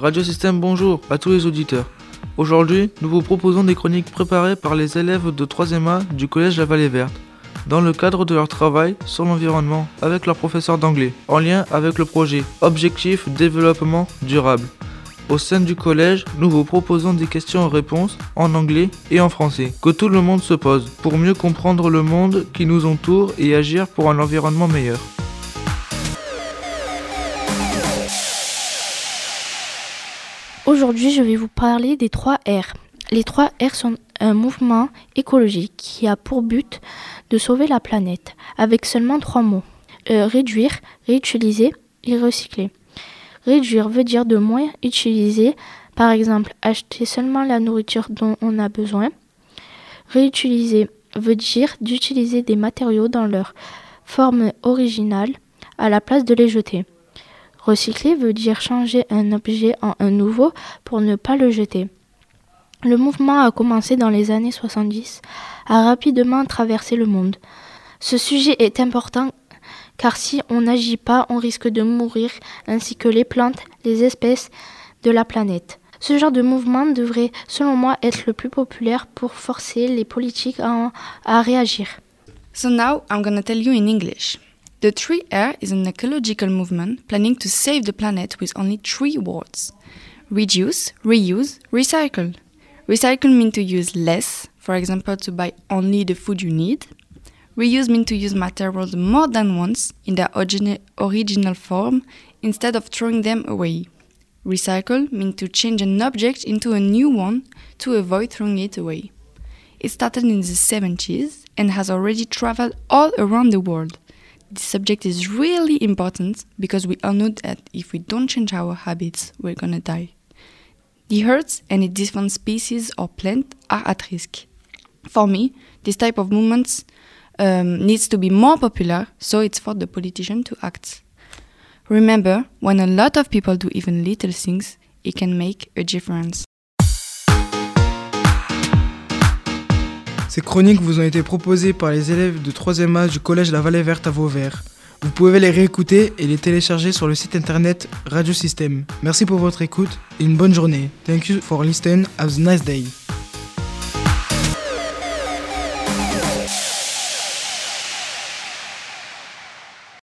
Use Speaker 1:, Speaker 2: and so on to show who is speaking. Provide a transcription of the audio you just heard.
Speaker 1: Radio Système bonjour à tous les auditeurs. Aujourd'hui, nous vous proposons des chroniques préparées par les élèves de 3e A du collège La Vallée Verte, dans le cadre de leur travail sur l'environnement avec leur professeur d'anglais, en lien avec le projet Objectif Développement Durable. Au sein du collège, nous vous proposons des questions-réponses en anglais et en français que tout le monde se pose pour mieux comprendre le monde qui nous entoure et agir pour un environnement meilleur.
Speaker 2: Aujourd'hui, je vais vous parler des 3 R. Les 3 R sont un mouvement écologique qui a pour but de sauver la planète avec seulement trois mots. Euh, réduire, réutiliser et recycler. Réduire veut dire de moins utiliser, par exemple acheter seulement la nourriture dont on a besoin. Réutiliser veut dire d'utiliser des matériaux dans leur forme originale à la place de les jeter. Recycler veut dire changer un objet en un nouveau pour ne pas le jeter. Le mouvement a commencé dans les années 70, a rapidement traversé le monde. Ce sujet est important car si on n'agit pas, on risque de mourir, ainsi que les plantes, les espèces de la planète. Ce genre de mouvement devrait, selon moi, être le plus populaire pour forcer les politiques à, réagir.
Speaker 3: So now I'm gonna tell you in English. The Tree Air is an ecological movement planning to save the planet with only three words reduce, reuse, recycle. Recycle means to use less, for example, to buy only the food you need. Reuse means to use materials more than once in their original form instead of throwing them away. Recycle means to change an object into a new one to avoid throwing it away. It started in the 70s and has already traveled all around the world. This subject is really important because we all know that if we don't change our habits, we're gonna die. The earth and different species or plants are at risk. For me, this type of movements um, needs to be more popular, so it's for the politician to act. Remember, when a lot of people do even little things, it can make a difference.
Speaker 4: Ces chroniques vous ont été proposées par les élèves de 3e A du collège La Vallée Verte à Vauvert. Vous pouvez les réécouter et les télécharger sur le site internet Radio System. Merci pour votre écoute et une bonne journée. Thank you for listening. Have a nice day.